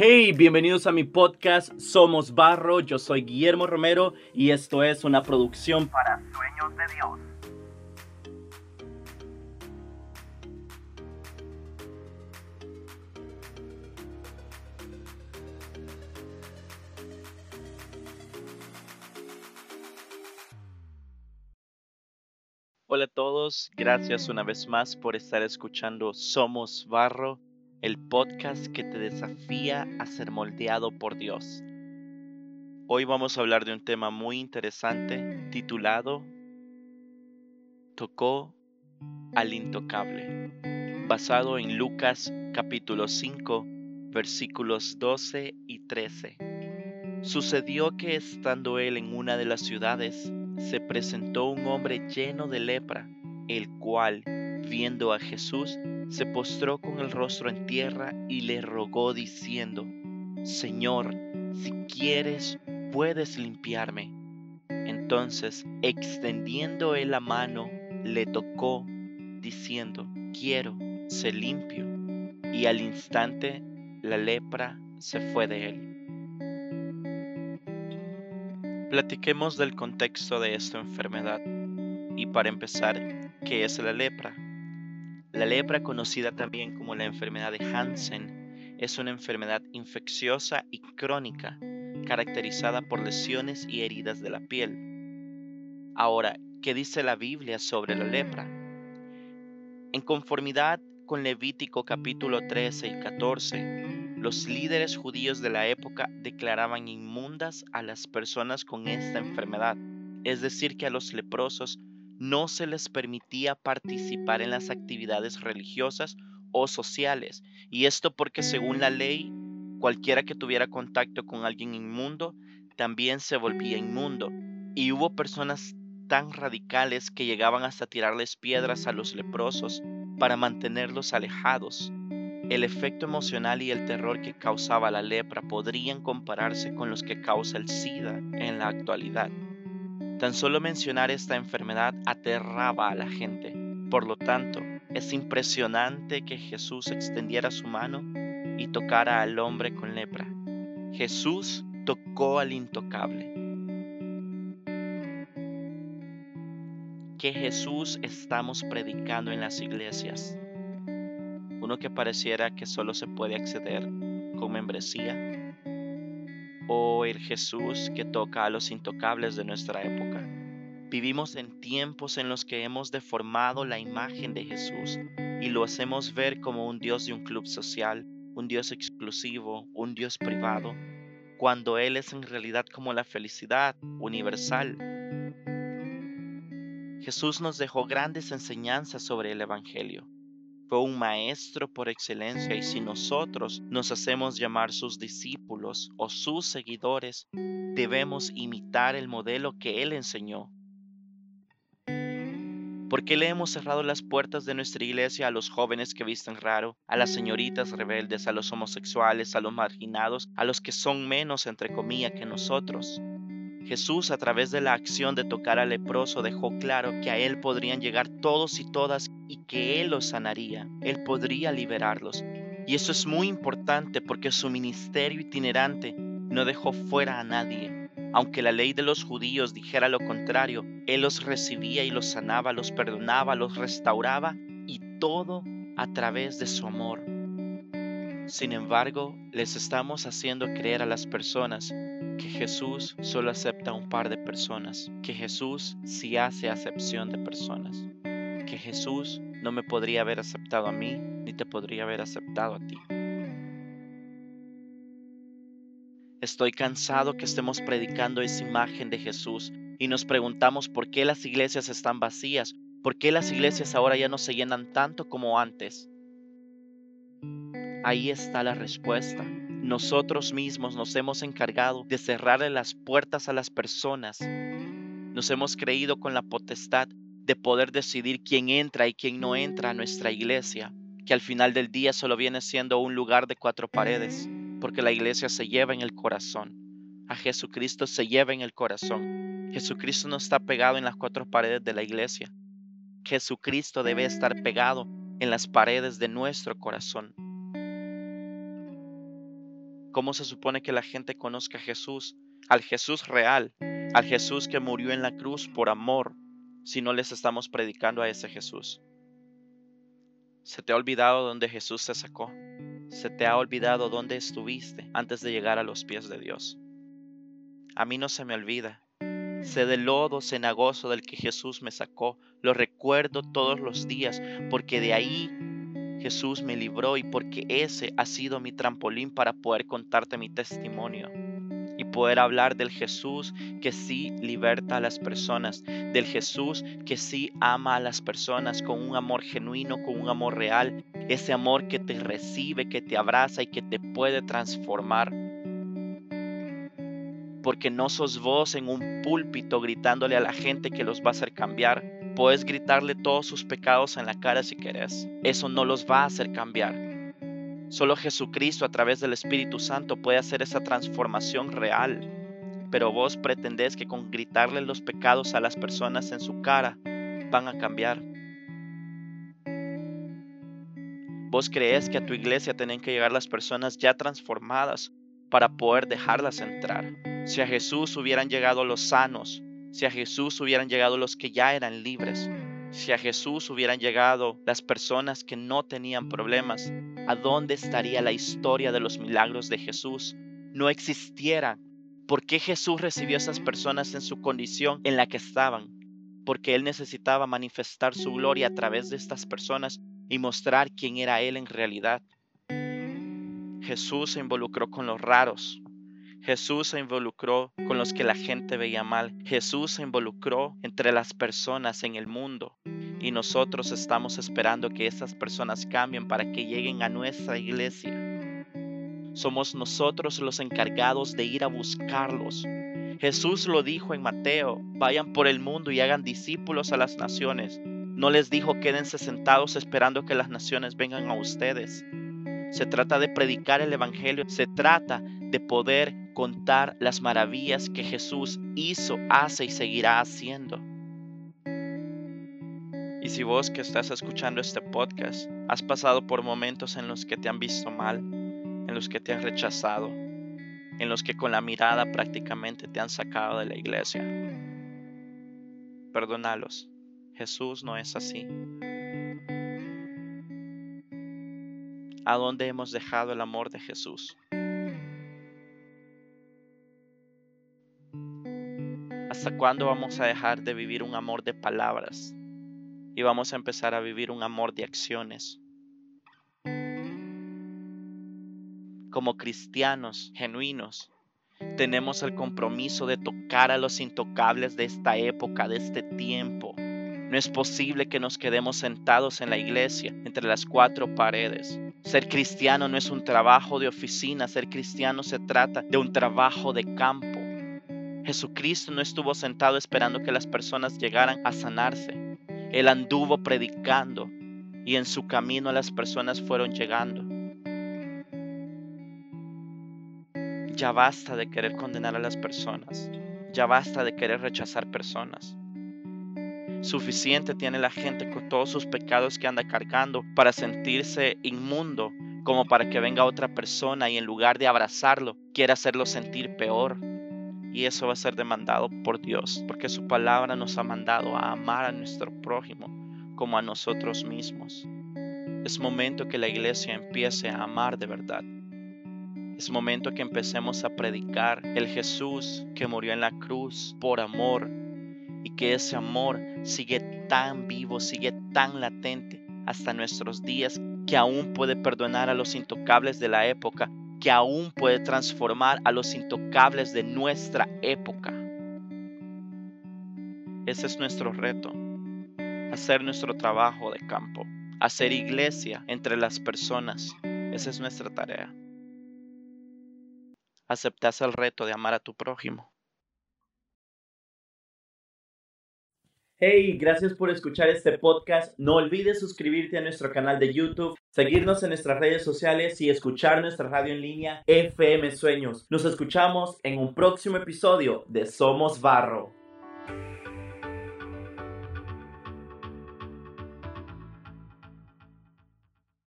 Hey, bienvenidos a mi podcast Somos Barro. Yo soy Guillermo Romero y esto es una producción para Sueños de Dios. Hola a todos, gracias una vez más por estar escuchando Somos Barro el podcast que te desafía a ser moldeado por Dios. Hoy vamos a hablar de un tema muy interesante titulado Tocó al intocable, basado en Lucas capítulo 5 versículos 12 y 13. Sucedió que estando él en una de las ciudades, se presentó un hombre lleno de lepra, el cual, viendo a Jesús, se postró con el rostro en tierra y le rogó diciendo, Señor, si quieres, puedes limpiarme. Entonces, extendiendo él la mano, le tocó, diciendo, quiero, se limpio. Y al instante la lepra se fue de él. Platiquemos del contexto de esta enfermedad. Y para empezar, ¿qué es la lepra? La lepra, conocida también como la enfermedad de Hansen, es una enfermedad infecciosa y crónica, caracterizada por lesiones y heridas de la piel. Ahora, ¿qué dice la Biblia sobre la lepra? En conformidad con Levítico capítulo 13 y 14, los líderes judíos de la época declaraban inmundas a las personas con esta enfermedad, es decir, que a los leprosos no se les permitía participar en las actividades religiosas o sociales. Y esto porque según la ley, cualquiera que tuviera contacto con alguien inmundo también se volvía inmundo. Y hubo personas tan radicales que llegaban hasta tirarles piedras a los leprosos para mantenerlos alejados. El efecto emocional y el terror que causaba la lepra podrían compararse con los que causa el SIDA en la actualidad. Tan solo mencionar esta enfermedad aterraba a la gente. Por lo tanto, es impresionante que Jesús extendiera su mano y tocara al hombre con lepra. Jesús tocó al intocable. ¿Qué Jesús estamos predicando en las iglesias? Uno que pareciera que solo se puede acceder con membresía o el Jesús que toca a los intocables de nuestra época. Vivimos en tiempos en los que hemos deformado la imagen de Jesús y lo hacemos ver como un Dios de un club social, un Dios exclusivo, un Dios privado, cuando Él es en realidad como la felicidad universal. Jesús nos dejó grandes enseñanzas sobre el Evangelio fue un maestro por excelencia y si nosotros nos hacemos llamar sus discípulos o sus seguidores, debemos imitar el modelo que Él enseñó. ¿Por qué le hemos cerrado las puertas de nuestra iglesia a los jóvenes que visten raro, a las señoritas rebeldes, a los homosexuales, a los marginados, a los que son menos entre comillas que nosotros? Jesús a través de la acción de tocar al leproso dejó claro que a Él podrían llegar todos y todas y que Él los sanaría, Él podría liberarlos. Y eso es muy importante porque su ministerio itinerante no dejó fuera a nadie. Aunque la ley de los judíos dijera lo contrario, Él los recibía y los sanaba, los perdonaba, los restauraba y todo a través de su amor. Sin embargo, les estamos haciendo creer a las personas que Jesús solo acepta a un par de personas, que Jesús sí hace acepción de personas, que Jesús no me podría haber aceptado a mí ni te podría haber aceptado a ti. Estoy cansado que estemos predicando esa imagen de Jesús y nos preguntamos por qué las iglesias están vacías, por qué las iglesias ahora ya no se llenan tanto como antes. Ahí está la respuesta. Nosotros mismos nos hemos encargado de cerrarle las puertas a las personas. Nos hemos creído con la potestad de poder decidir quién entra y quién no entra a nuestra iglesia, que al final del día solo viene siendo un lugar de cuatro paredes, porque la iglesia se lleva en el corazón. A Jesucristo se lleva en el corazón. Jesucristo no está pegado en las cuatro paredes de la iglesia. Jesucristo debe estar pegado en las paredes de nuestro corazón. ¿Cómo se supone que la gente conozca a Jesús, al Jesús real, al Jesús que murió en la cruz por amor, si no les estamos predicando a ese Jesús? ¿Se te ha olvidado dónde Jesús te sacó? ¿Se te ha olvidado dónde estuviste antes de llegar a los pies de Dios? A mí no se me olvida. Sé del lodo cenagoso del que Jesús me sacó. Lo recuerdo todos los días porque de ahí Jesús me libró y porque ese ha sido mi trampolín para poder contarte mi testimonio y poder hablar del Jesús que sí liberta a las personas, del Jesús que sí ama a las personas con un amor genuino, con un amor real, ese amor que te recibe, que te abraza y que te puede transformar. Porque no sos vos en un púlpito gritándole a la gente que los va a hacer cambiar. Puedes gritarle todos sus pecados en la cara si querés. Eso no los va a hacer cambiar Solo Jesucristo a través del Espíritu Santo puede hacer esa transformación real. Pero vos pretendés que con gritarle los pecados a las personas en su cara van a cambiar. Vos crees que a tu iglesia tienen que llegar las personas ya transformadas para poder dejarlas entrar. Si a Jesús hubieran llegado los sanos, si a Jesús hubieran llegado los que ya eran libres, si a Jesús hubieran llegado las personas que no tenían problemas, ¿a dónde estaría la historia de los milagros de Jesús? No existiera. ¿Por qué Jesús recibió a esas personas en su condición en la que estaban? Porque Él necesitaba manifestar su gloria a través de estas personas y mostrar quién era Él en realidad. Jesús se involucró con los raros, Jesús se involucró con los que la gente veía mal. Jesús se involucró entre las personas en el mundo. Y nosotros estamos esperando que esas personas cambien para que lleguen a nuestra iglesia. Somos nosotros los encargados de ir a buscarlos. Jesús lo dijo en Mateo, vayan por el mundo y hagan discípulos a las naciones. No les dijo quédense sentados esperando que las naciones vengan a ustedes. Se trata de predicar el Evangelio, se trata de poder contar las maravillas que Jesús hizo, hace y seguirá haciendo. Y si vos que estás escuchando este podcast has pasado por momentos en los que te han visto mal, en los que te han rechazado, en los que con la mirada prácticamente te han sacado de la iglesia, perdonalos. Jesús no es así. ¿A dónde hemos dejado el amor de Jesús? ¿Hasta cuándo vamos a dejar de vivir un amor de palabras y vamos a empezar a vivir un amor de acciones? Como cristianos genuinos, tenemos el compromiso de tocar a los intocables de esta época, de este tiempo. No es posible que nos quedemos sentados en la iglesia, entre las cuatro paredes. Ser cristiano no es un trabajo de oficina, ser cristiano se trata de un trabajo de campo. Jesucristo no estuvo sentado esperando que las personas llegaran a sanarse. Él anduvo predicando y en su camino las personas fueron llegando. Ya basta de querer condenar a las personas. Ya basta de querer rechazar personas. Suficiente tiene la gente con todos sus pecados que anda cargando para sentirse inmundo como para que venga otra persona y en lugar de abrazarlo quiera hacerlo sentir peor y eso va a ser demandado por Dios, porque su palabra nos ha mandado a amar a nuestro prójimo como a nosotros mismos. Es momento que la iglesia empiece a amar de verdad. Es momento que empecemos a predicar el Jesús que murió en la cruz por amor y que ese amor sigue tan vivo, sigue tan latente hasta nuestros días que aún puede perdonar a los intocables de la época que aún puede transformar a los intocables de nuestra época. Ese es nuestro reto, hacer nuestro trabajo de campo, hacer iglesia entre las personas. Esa es nuestra tarea. ¿Aceptas el reto de amar a tu prójimo? Hey, gracias por escuchar este podcast. No olvides suscribirte a nuestro canal de YouTube, seguirnos en nuestras redes sociales y escuchar nuestra radio en línea FM Sueños. Nos escuchamos en un próximo episodio de Somos Barro.